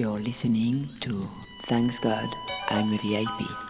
You're listening to Thanks God I'm a VIP.